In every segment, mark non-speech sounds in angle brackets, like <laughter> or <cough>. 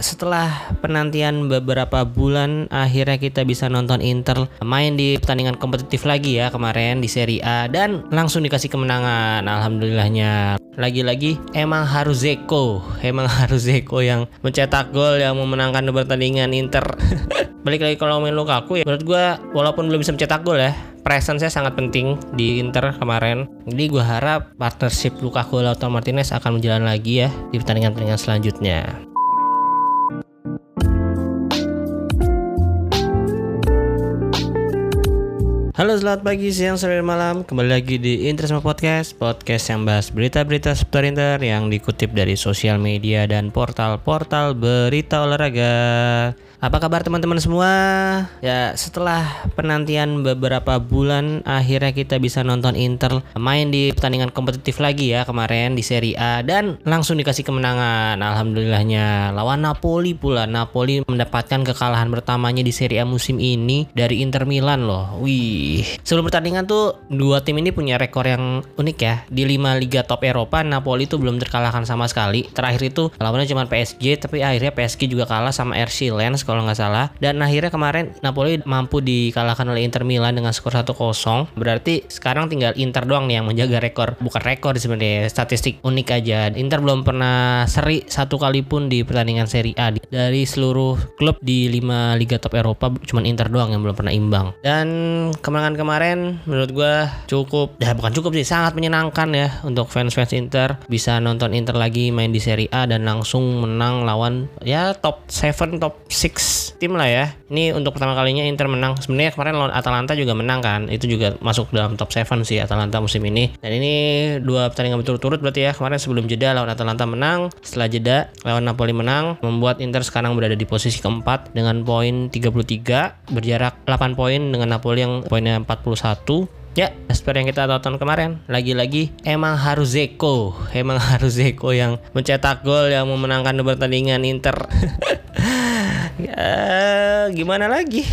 setelah penantian beberapa bulan akhirnya kita bisa nonton Inter main di pertandingan kompetitif lagi ya kemarin di Serie A dan langsung dikasih kemenangan. Alhamdulillahnya. Lagi-lagi emang harus Zeko. Emang harus Zeko yang mencetak gol yang memenangkan pertandingan Inter. <laughs> Balik lagi kalau main Lukaku ya. Menurut gue walaupun belum bisa mencetak gol ya presence saya sangat penting di Inter kemarin. Jadi gue harap partnership Lukaku Lautaro Martinez akan berjalan lagi ya di pertandingan-pertandingan selanjutnya. Halo selamat pagi, siang, sore, malam Kembali lagi di Interisme Podcast Podcast yang bahas berita-berita seputar Inter Yang dikutip dari sosial media dan portal-portal berita olahraga apa kabar teman-teman semua? Ya setelah penantian beberapa bulan akhirnya kita bisa nonton Inter main di pertandingan kompetitif lagi ya kemarin di Serie A dan langsung dikasih kemenangan alhamdulillahnya lawan Napoli pula. Napoli mendapatkan kekalahan pertamanya di Serie A musim ini dari Inter Milan loh. Wih. Sebelum pertandingan tuh dua tim ini punya rekor yang unik ya. Di lima liga top Eropa Napoli itu belum terkalahkan sama sekali. Terakhir itu lawannya cuma PSG tapi akhirnya PSG juga kalah sama RC Lens kalau nggak salah. Dan akhirnya kemarin Napoli mampu dikalahkan oleh Inter Milan dengan skor 1-0. Berarti sekarang tinggal Inter doang nih yang menjaga rekor. Bukan rekor sebenarnya, statistik unik aja. Inter belum pernah seri satu kali pun di pertandingan Serie A dari seluruh klub di 5 liga top Eropa cuman Inter doang yang belum pernah imbang. Dan kemenangan kemarin menurut gue cukup, ya bukan cukup sih, sangat menyenangkan ya untuk fans-fans Inter bisa nonton Inter lagi main di Serie A dan langsung menang lawan ya top 7, top 6 tim lah ya. Ini untuk pertama kalinya Inter menang. Sebenarnya kemarin lawan Atalanta juga menang kan. Itu juga masuk dalam top 7 sih Atalanta musim ini. Dan ini dua pertandingan berturut-turut berarti ya. Kemarin sebelum jeda lawan Atalanta menang, setelah jeda lawan Napoli menang, membuat Inter sekarang berada di posisi keempat dengan poin 33, berjarak 8 poin dengan Napoli yang poinnya 41. Ya, seperti yang kita tonton kemarin, lagi-lagi emang harus Zeko, emang harus Zeko yang mencetak gol yang memenangkan pertandingan Inter. <laughs> ya, gimana lagi?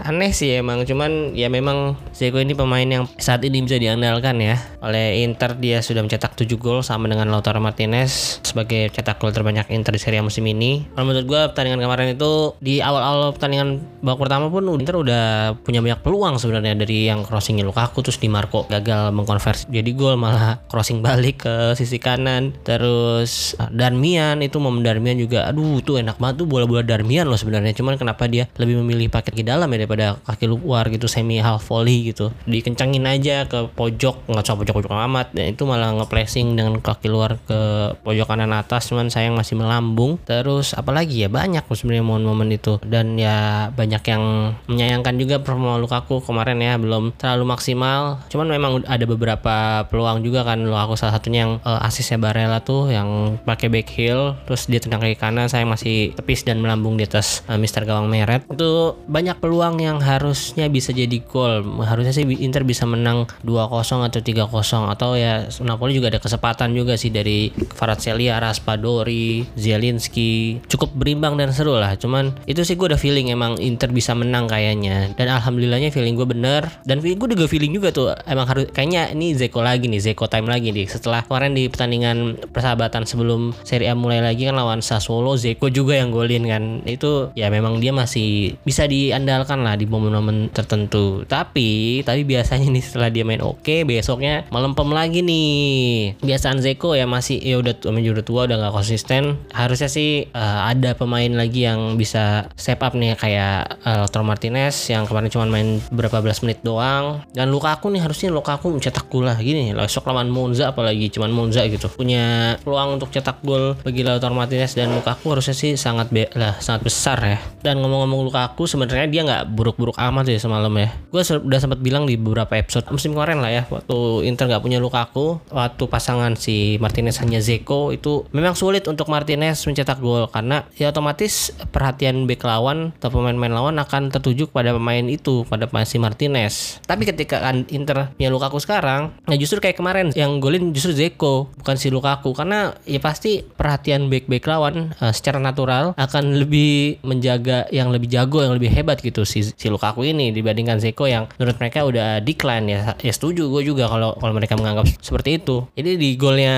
Aneh sih emang cuman ya memang Zeko ini pemain yang saat ini bisa diandalkan ya. Oleh Inter dia sudah mencetak 7 gol sama dengan Lautaro Martinez sebagai cetak gol terbanyak Inter di Serie A musim ini. Kalau menurut gue pertandingan kemarin itu di awal-awal pertandingan babak pertama pun Inter udah punya banyak peluang sebenarnya dari yang crossingnya Lukaku terus di Marco gagal mengkonversi jadi gol malah crossing balik ke sisi kanan. Terus ah, Darmian itu momen Darmian juga aduh tuh enak banget tuh bola-bola Darmian loh sebenarnya. Cuman kenapa dia lebih memilih paket ke dalam ya daripada kaki luar gitu semi half volley gitu. Dikencangin aja ke pojok nggak coba pojok pojok amat. Dan itu malah ngeplacing dengan kaki luar ke pojok kanan atas cuman sayang masih melambung. Terus apalagi ya banyak sebenarnya momen-momen itu. Dan ya banyak yang menyayangkan juga performa Lukaku kemarin ya belum terlalu maksimal. Cuman memang ada beberapa peluang juga kan Lukaku salah satunya yang uh, asisnya Barella tuh yang pakai back heel terus dia tendang kaki kanan saya masih tepis dan melambung di atas uh, Mister Gawang Meret. Itu banyak peluang peluang yang harusnya bisa jadi gol. Harusnya sih Inter bisa menang 2-0 atau 3-0 atau ya Napoli juga ada kesempatan juga sih dari Kvaratskhelia, Raspadori, Zielinski. Cukup berimbang dan seru lah. Cuman itu sih gue udah feeling emang Inter bisa menang kayaknya. Dan alhamdulillahnya feeling gue bener. Dan gue juga feeling juga tuh emang harus kayaknya ini Zeko lagi nih, Zeko time lagi nih. Setelah kemarin di pertandingan persahabatan sebelum Serie A mulai lagi kan lawan Sassuolo, Zeko juga yang golin kan. Itu ya memang dia masih bisa diandalkan lah di momen-momen tertentu. Tapi tapi biasanya nih setelah dia main oke, okay, besoknya melempem lagi nih. Biasaan Zeko ya masih ya udah udah tua udah nggak konsisten. Harusnya sih uh, ada pemain lagi yang bisa step up nih kayak uh, Lautaro Martinez yang kemarin cuma main berapa belas menit doang. Dan Lukaku nih harusnya Lukaku mencetak gol lah gini. Besok lawan Monza apalagi cuman Monza gitu. Punya peluang untuk cetak gol bagi Lautaro Martinez dan Lukaku harusnya sih sangat lah sangat besar ya. Dan ngomong-ngomong Lukaku sebenarnya dia nggak buruk-buruk amat sih semalam ya. Gue udah sempat bilang di beberapa episode musim kemarin lah ya waktu Inter nggak punya Lukaku, waktu pasangan si Martinez hanya Zeko itu memang sulit untuk Martinez mencetak gol karena ya otomatis perhatian back lawan atau pemain-pemain lawan akan tertuju pada pemain itu pada pemain si Martinez. Tapi ketika kan Inter punya Lukaku sekarang, ya justru kayak kemarin yang golin justru Zeko bukan si Lukaku karena ya pasti perhatian back back lawan uh, secara natural akan lebih menjaga yang lebih jago yang lebih hebat gitu si, si Lukaku ini dibandingkan Zeko yang menurut mereka udah decline ya. Ya setuju gue juga kalau kalau mereka menganggap seperti itu. Jadi di golnya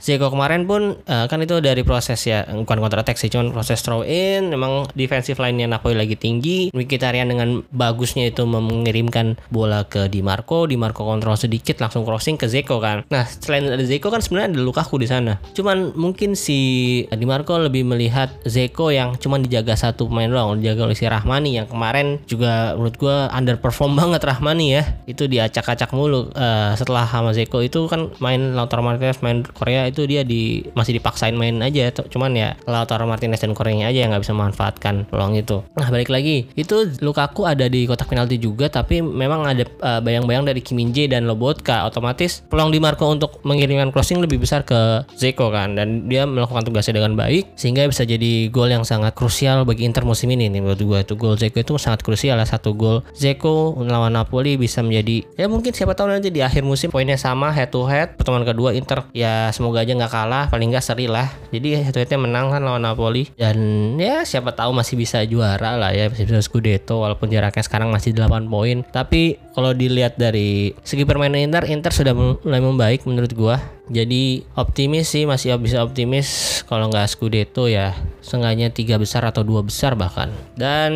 Zeko kemarin pun uh, kan itu dari proses ya bukan counter attack sih cuman proses throw in memang defensive line-nya Napoli lagi tinggi. Mkhitaryan dengan bagusnya itu mengirimkan bola ke Di Marco. Di Marco kontrol sedikit langsung crossing ke Zeko kan. Nah selain ada Zeko kan sebenarnya ada Lukaku di sana. Cuman mungkin si Di Marco lebih melihat Zeko yang cuman dijaga satu pemain doang dijaga oleh si Rahmani yang kemarin juga menurut gue underperform <laughs> banget Rahmani ya. Itu diacak-acak mulu. Uh, setelah sama Zeko itu kan main Lautaro Martinez main Korea itu dia di masih dipaksain main aja. Cuman ya Lautaro Martinez dan Korea aja yang nggak bisa memanfaatkan peluang itu. Nah balik lagi. Itu Lukaku ada di kotak penalti juga tapi memang ada uh, bayang-bayang dari Kim Min Jae dan Lobotka. Otomatis peluang di Marco untuk mengirimkan crossing lebih besar ke Zeko kan. Dan dia melakukan tugasnya dengan baik sehingga bisa jadi gol yang sangat krusial bagi Inter musim ini nih menurut gue itu gol Zeko itu sangat krusial lah satu gol. Zeko melawan Napoli bisa menjadi ya mungkin siapa tahu nanti di akhir musim poinnya sama head to head. Pertemuan kedua Inter ya semoga aja nggak kalah paling nggak seri lah. Jadi head to headnya menang kan lawan Napoli. Dan ya siapa tahu masih bisa juara lah ya masih bisa Scudetto walaupun jaraknya sekarang masih 8 poin. Tapi kalau dilihat dari segi permainan Inter Inter sudah mulai membaik menurut gua. Jadi optimis sih masih bisa optimis kalau nggak Scudetto ya seenggaknya tiga besar atau dua besar bahkan. Dan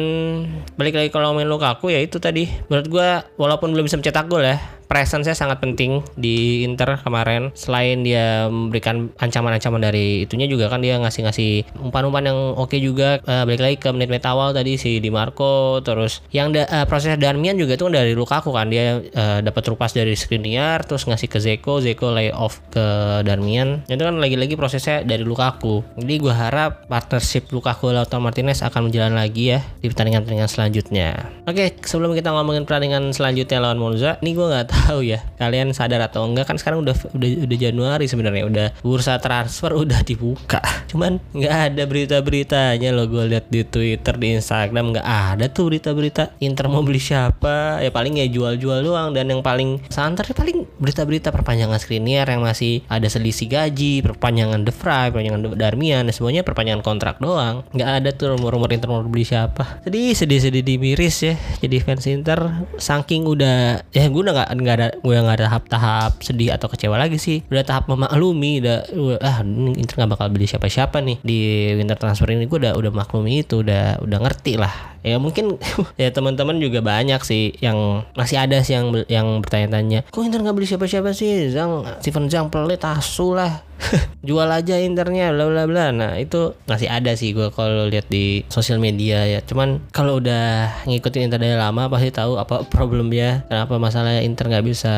balik lagi kalau main Lukaku ya itu tadi. Menurut gue walaupun belum bisa mencetak gol ya presence-nya sangat penting di Inter kemarin. Selain dia memberikan ancaman-ancaman dari itunya juga kan dia ngasih-ngasih umpan-umpan yang oke okay juga. Uh, balik lagi ke menit-menit awal tadi si Di Marco terus yang da, uh, proses Darmian juga itu kan dari Lukaku kan dia uh, dapat terupas dari Skriniar terus ngasih ke Zeko, Zeko lay off ke Darmian. Itu kan lagi-lagi prosesnya dari Lukaku. Jadi gue harap partnership Lukaku Lautaro Martinez akan berjalan lagi ya di pertandingan-pertandingan selanjutnya. Oke, sebelum kita ngomongin pertandingan selanjutnya lawan Monza, ini gue nggak tahu ya kalian sadar atau enggak kan sekarang udah udah udah Januari sebenarnya udah bursa transfer udah dibuka. Cuman nggak ada berita-beritanya lo gue lihat di Twitter di Instagram nggak ada tuh berita-berita Inter mau beli siapa. Ya paling ya jual-jual doang dan yang paling santer ya paling berita-berita perpanjangan Skriniar yang masih ada selisih gaji perpanjangan De Vrij perpanjangan Darmian semuanya perpanjangan kontrak doang. Nggak ada tuh rumor-rumor Inter mau beli siapa. Sedih sedih sedih di miris ya jadi fans Inter. Saking udah ya gue udah nggak nggak ada gue nggak ada tahap-tahap sedih atau kecewa lagi sih. Udah tahap memaklumi udah, ah Inter nggak bakal beli siapa-siapa nih di winter transfer ini. Gue udah udah maklumi itu udah udah ngerti lah. Ya mungkin <laughs> ya teman-teman juga banyak sih yang masih ada sih yang yang bertanya-tanya kok Inter nggak beli siapa-siapa sih? Zhang Steven Zhang pelit asu lah <laughs> jual aja internya bla bla bla. Nah itu masih ada sih gue kalau lihat di sosial media ya. Cuman kalau udah ngikutin Inter dari lama pasti tahu apa problemnya kenapa masalah Inter nggak bisa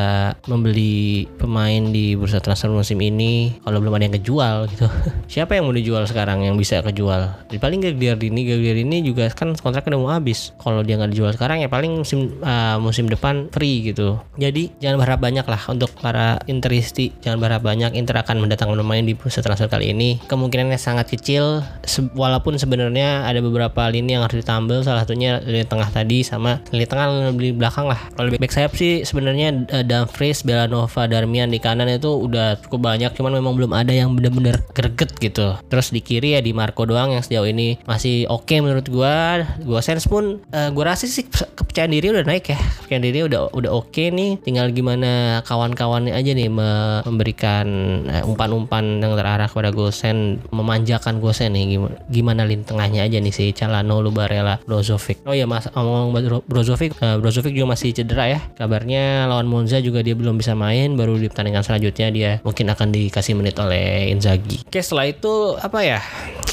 membeli pemain di bursa transfer musim ini kalau belum ada yang kejual gitu. <laughs> Siapa yang mau dijual sekarang yang bisa kejual? Paling Gagliardini. Gagliardini juga kan kontraknya udah mau habis. Kalau dia nggak dijual sekarang ya paling musim uh, musim depan free gitu. Jadi jangan berharap banyak lah untuk para Interisti. Jangan berharap banyak Inter akan mendatangkan pemain di bursa transfer kali ini kemungkinannya sangat kecil. Se walaupun sebenarnya ada beberapa lini yang harus ditambal salah satunya lini tengah tadi sama lini tengah di belakang lah. Kalau back sayap sih sebenarnya uh, Dumfries Belanova Darmian di kanan itu udah cukup banyak cuman memang belum ada yang bener-bener greget gitu. Terus di kiri ya di Marco doang yang sejauh ini masih oke okay menurut gua. Gua sense pun uh, gua rasa sih kepercayaan diri udah naik ya. Kepercayaan diri udah udah oke okay nih. Tinggal gimana kawan-kawannya aja nih memberikan uh, umpan-umpan yang terarah kepada Gosen memanjakan Gosen nih gimana, gimana lini tengahnya aja nih si Calano Lubarella Brozovic. Oh ya mas ngomong Brozovic uh, Brozovic juga masih cedera ya. Kabarnya lawan Monza juga dia belum bisa main baru di pertandingan selanjutnya dia mungkin akan dikasih menit oleh Inzaghi. Oke setelah itu apa ya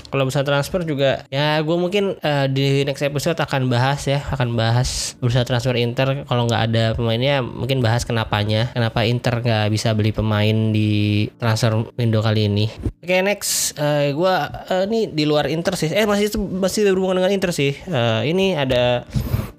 kalau bisa transfer juga ya gue mungkin uh, di next episode akan bahas ya akan bahas bursa transfer Inter. Kalau nggak ada pemainnya mungkin bahas kenapanya kenapa Inter nggak bisa beli pemain di transfer window kali ini. Oke okay, next. Uh, gue uh, ini di luar Inter sih. Eh masih masih berhubungan dengan Inter sih. Uh, ini ada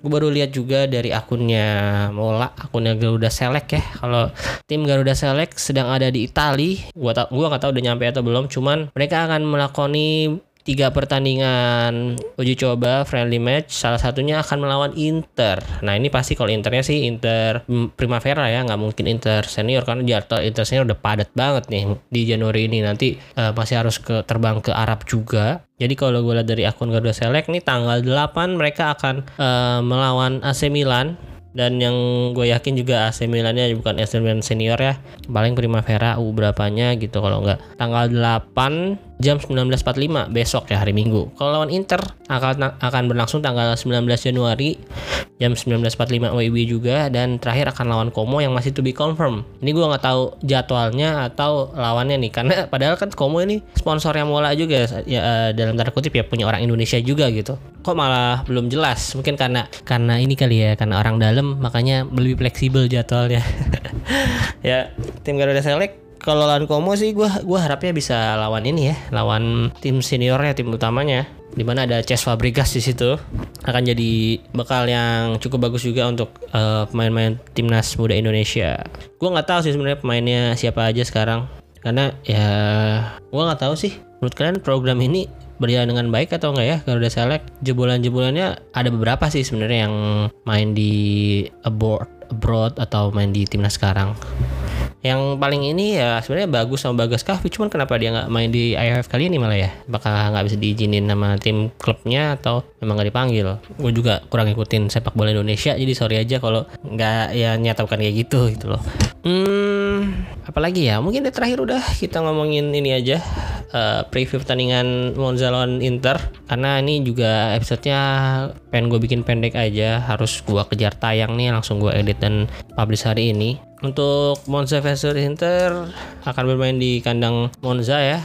gue baru lihat juga dari akunnya Mola akunnya Garuda Select ya. Kalau tim Garuda Select sedang ada di Itali gua tak gua nggak tahu udah nyampe atau belum cuman mereka akan melakoni tiga pertandingan uji coba friendly match salah satunya akan melawan Inter. Nah ini pasti kalau Internya sih Inter Primavera ya nggak mungkin Inter senior karena jadwal Inter senior udah padat banget nih di Januari ini. Nanti uh, masih harus ke terbang ke Arab juga. Jadi kalau gue lihat dari akun Garuda Select nih tanggal 8 mereka akan uh, melawan AC Milan. Dan yang gue yakin juga AC Milannya bukan AC Milan senior ya. Paling Primavera U berapanya gitu kalau nggak. Tanggal 8 jam 19.45 besok ya hari Minggu. Kalau lawan Inter akan akan berlangsung tanggal 19 Januari jam 19.45 WIB juga dan terakhir akan lawan Como yang masih to be confirm. Ini gue nggak tahu jadwalnya atau lawannya nih karena <laughs> padahal kan Como ini sponsor yang mola juga ya eh, dalam tanda kutip ya punya orang Indonesia juga gitu. Kok malah belum jelas? Mungkin karena karena ini kali ya karena orang dalam makanya lebih fleksibel jadwalnya. <laughs> ya tim Garuda Select kalau lawan Como sih gue gua harapnya bisa lawan ini ya, lawan tim seniornya, tim utamanya. Di mana ada Ces Fabregas di situ. Akan jadi bekal yang cukup bagus juga untuk uh, pemain-pemain timnas muda Indonesia. Gue nggak tahu sih sebenarnya pemainnya siapa aja sekarang. Karena ya gue nggak tahu sih. Menurut kalian program ini berjalan dengan baik atau enggak ya? Kalau udah selek jebolan-jebolannya ada beberapa sih sebenarnya yang main di abroad abroad atau main di timnas sekarang yang paling ini ya sebenarnya bagus sama Bagas Kahvi cuman kenapa dia nggak main di IFF kali ini malah ya? Apakah nggak bisa diizinin sama tim klubnya atau memang nggak dipanggil? Gue juga kurang ikutin sepak bola Indonesia jadi sorry aja kalau nggak ya nyata bukan kayak gitu gitu loh. Hmm apalagi ya? Mungkin di terakhir udah kita ngomongin ini aja uh, preview pertandingan Monza lawan Inter. Karena ini juga episodenya pengen gue bikin pendek aja. Harus gue kejar tayang nih langsung gue edit dan publish hari ini. Untuk Monza versus Inter akan bermain di kandang Monza ya.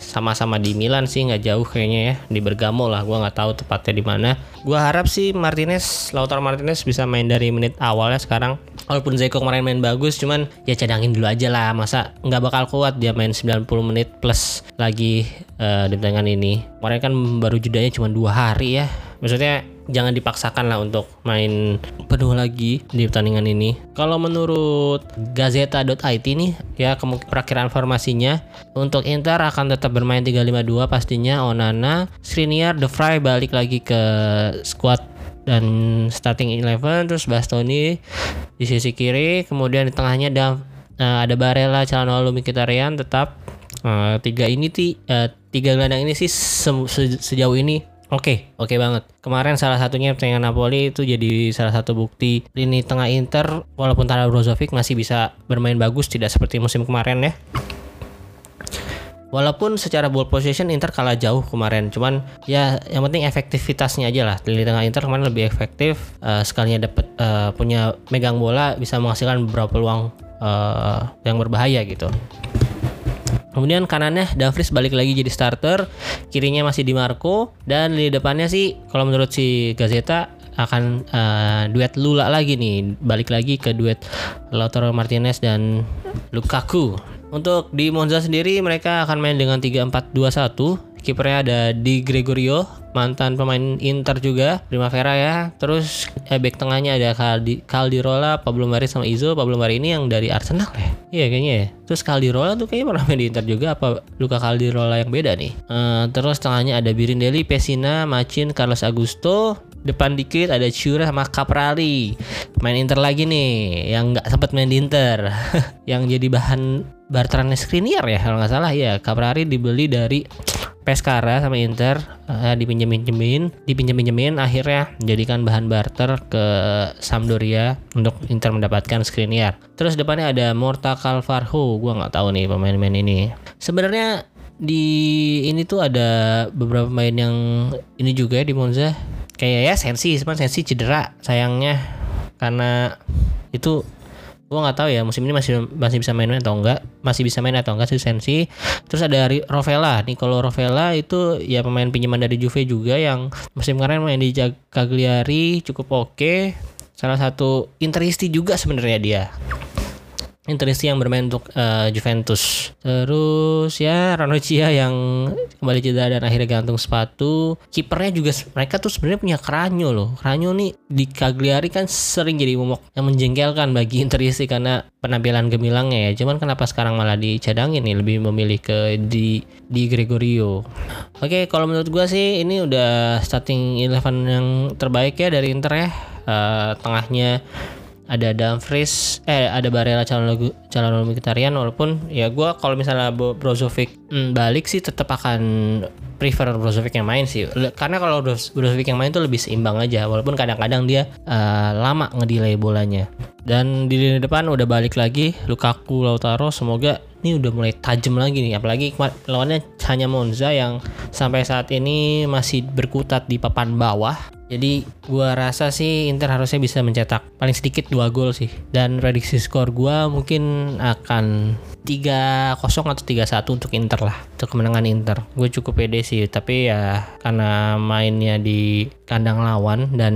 Sama-sama di Milan sih nggak jauh kayaknya ya di Bergamo lah. Gua nggak tahu tepatnya di mana. Gua harap sih Martinez, Lautaro Martinez bisa main dari menit awalnya sekarang. Walaupun Zeko kemarin main bagus, cuman ya cadangin dulu aja lah. Masa nggak bakal kuat dia main 90 menit plus lagi uh, di pertandingan ini. Kemarin kan baru jedanya cuma dua hari ya. Maksudnya jangan dipaksakan lah untuk main penuh lagi di pertandingan ini. Kalau menurut Gazeta.it nih ya perakhiran formasinya untuk Inter akan tetap bermain 352 pastinya Onana, Skriniar, De Vrij balik lagi ke squad dan starting eleven terus Bastoni di sisi kiri kemudian di tengahnya ada uh, ada Barella, Calhanoglu, Mkhitaryan tetap uh, tiga ini ti uh, tiga gelandang ini sih se sejauh ini Oke, okay, oke okay banget. Kemarin salah satunya pertandingan Napoli itu jadi salah satu bukti lini tengah Inter walaupun Tara Brozovic masih bisa bermain bagus tidak seperti musim kemarin ya. Walaupun secara ball position Inter kalah jauh kemarin, cuman ya yang penting efektivitasnya aja lah. Lini tengah Inter kemarin lebih efektif, uh, sekalinya dapat uh, punya megang bola bisa menghasilkan beberapa peluang uh, yang berbahaya gitu. Kemudian kanannya Dumfries balik lagi jadi starter, kirinya masih di Marco. Dan di depannya sih kalau menurut si Gazeta akan uh, duet Lula lagi nih, balik lagi ke duet Lautaro Martinez dan Lukaku. Untuk di Monza sendiri mereka akan main dengan 3-4-2-1 kipernya ada Di Gregorio mantan pemain Inter juga Primavera ya. Terus eh, back tengahnya ada Caldi, Caldirola Pablo Mari sama Izo Pablo Mari ini yang dari Arsenal ya? Iya kayaknya ya. Terus Caldirola tuh kayaknya pernah main di Inter juga. Apa Luka Caldirola yang beda nih? Uh, terus tengahnya ada Birindelli Pesina Macin Carlos Augusto. Depan dikit ada Cura sama Caprari. Main Inter lagi nih yang nggak sempat main di Inter. <laughs> Yang jadi bahan barteran Skriniar ya kalau nggak salah. Ya Caprari dibeli dari Pescara sama Inter uh, dipinjem-pinjemin, dipinjem-pinjemin akhirnya menjadikan bahan barter ke Sampdoria untuk Inter mendapatkan Skriniar. Terus depannya ada Morta Calvarho, gua nggak tahu nih pemain-pemain ini. Sebenarnya di ini tuh ada beberapa pemain yang ini juga ya di Monza. Kayak ya Sensi, cuman Sensi cedera sayangnya karena itu gue nggak tahu ya musim ini masih masih bisa main atau enggak masih bisa main atau enggak sih Sensi. Terus ada Rovella nih kalau Rovella itu ya pemain pinjaman dari Juve juga yang musim kemarin main di Cagliari cukup oke. Salah satu Interisti juga sebenarnya dia Interisi yang bermain untuk uh, Juventus. Terus ya Ranocchia yang kembali cedera dan akhirnya gantung sepatu. Kipernya juga mereka tuh sebenarnya punya Kranyo loh. Kranyo nih di Cagliari kan sering jadi momok yang menjengkelkan bagi Interisi karena penampilan gemilangnya ya. Cuman kenapa sekarang malah dicadangin nih lebih memilih ke di di Gregorio. Oke, kalau menurut gua sih ini udah starting eleven yang terbaik ya dari Inter ya. Uh, tengahnya ada Dumfries eh ada Barella calon calon Mkhitaryan walaupun ya gue kalau misalnya Brozovic hmm, balik sih tetap akan prefer Brozovic yang main sih. Karena kalau Brozovic yang main tuh lebih seimbang aja walaupun kadang-kadang dia uh, lama ngedelay bolanya. Dan di lini depan udah balik lagi Lukaku Lautaro semoga ini udah mulai tajam lagi nih apalagi lawannya hanya Monza yang sampai saat ini masih berkutat di papan bawah jadi gua rasa sih Inter harusnya bisa mencetak paling sedikit dua gol sih. Dan prediksi skor gua mungkin akan 3-0 atau 3-1 untuk Inter lah. Untuk kemenangan Inter. Gue cukup pede sih, tapi ya karena mainnya di kandang lawan dan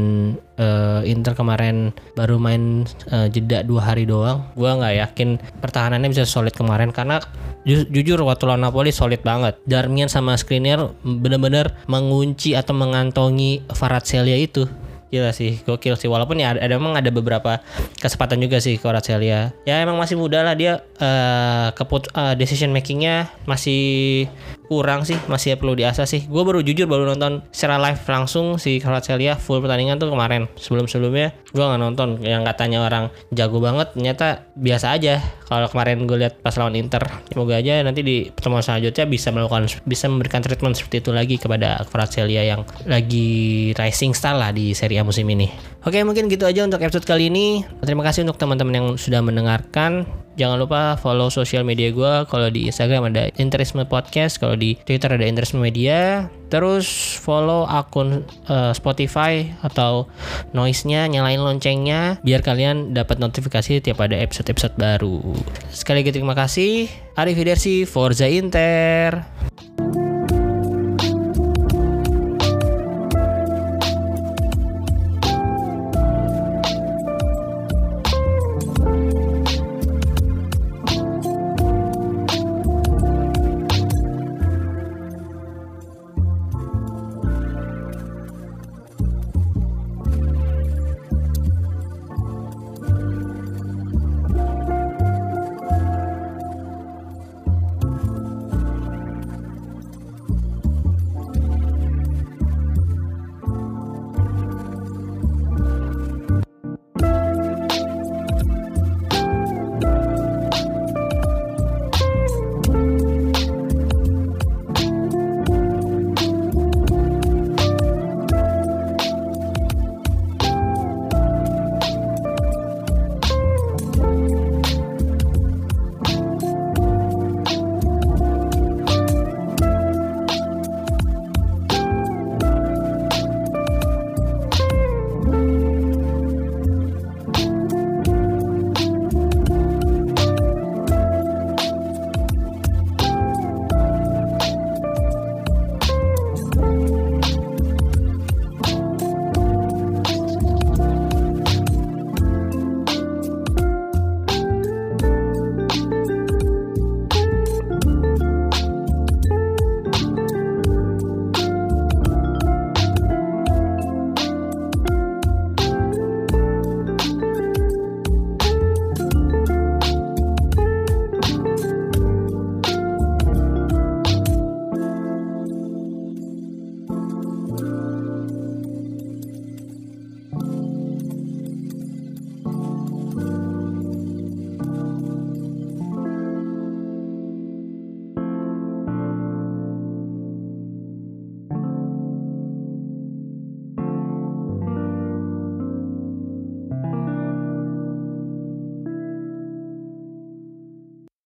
uh, Inter kemarin baru main uh, jeda dua hari doang. Gua nggak yakin pertahanannya bisa solid kemarin karena ju jujur waktu lawan Napoli solid banget. Darmian sama Skriniar bener-bener mengunci atau mengantongi Celia itu. Gila sih, gokil sih. Walaupun ya ada, ada emang ada beberapa kesempatan juga sih Celia. Ya emang masih muda lah dia uh, keput uh, decision makingnya masih kurang sih masih perlu diasah sih. Gue baru jujur baru nonton secara live langsung si Kvaratskhelia full pertandingan tuh kemarin. Sebelum sebelumnya gue nggak nonton. Yang katanya orang jago banget ternyata biasa aja. Kalau kemarin gue lihat pas lawan Inter semoga aja nanti di pertemuan selanjutnya bisa melakukan bisa memberikan treatment seperti itu lagi kepada Kvaratskhelia yang lagi rising star lah di Serie A musim ini oke mungkin gitu aja untuk episode kali ini terima kasih untuk teman-teman yang sudah mendengarkan Jangan lupa follow sosial media gue. Kalau di Instagram ada Interisme Podcast, kalau di Twitter ada Interisme Media. Terus follow akun uh, Spotify atau noise-nya, nyalain loncengnya biar kalian dapat notifikasi tiap ada episode-episode baru. Sekali lagi terima kasih. Arrivederci, Forza Inter.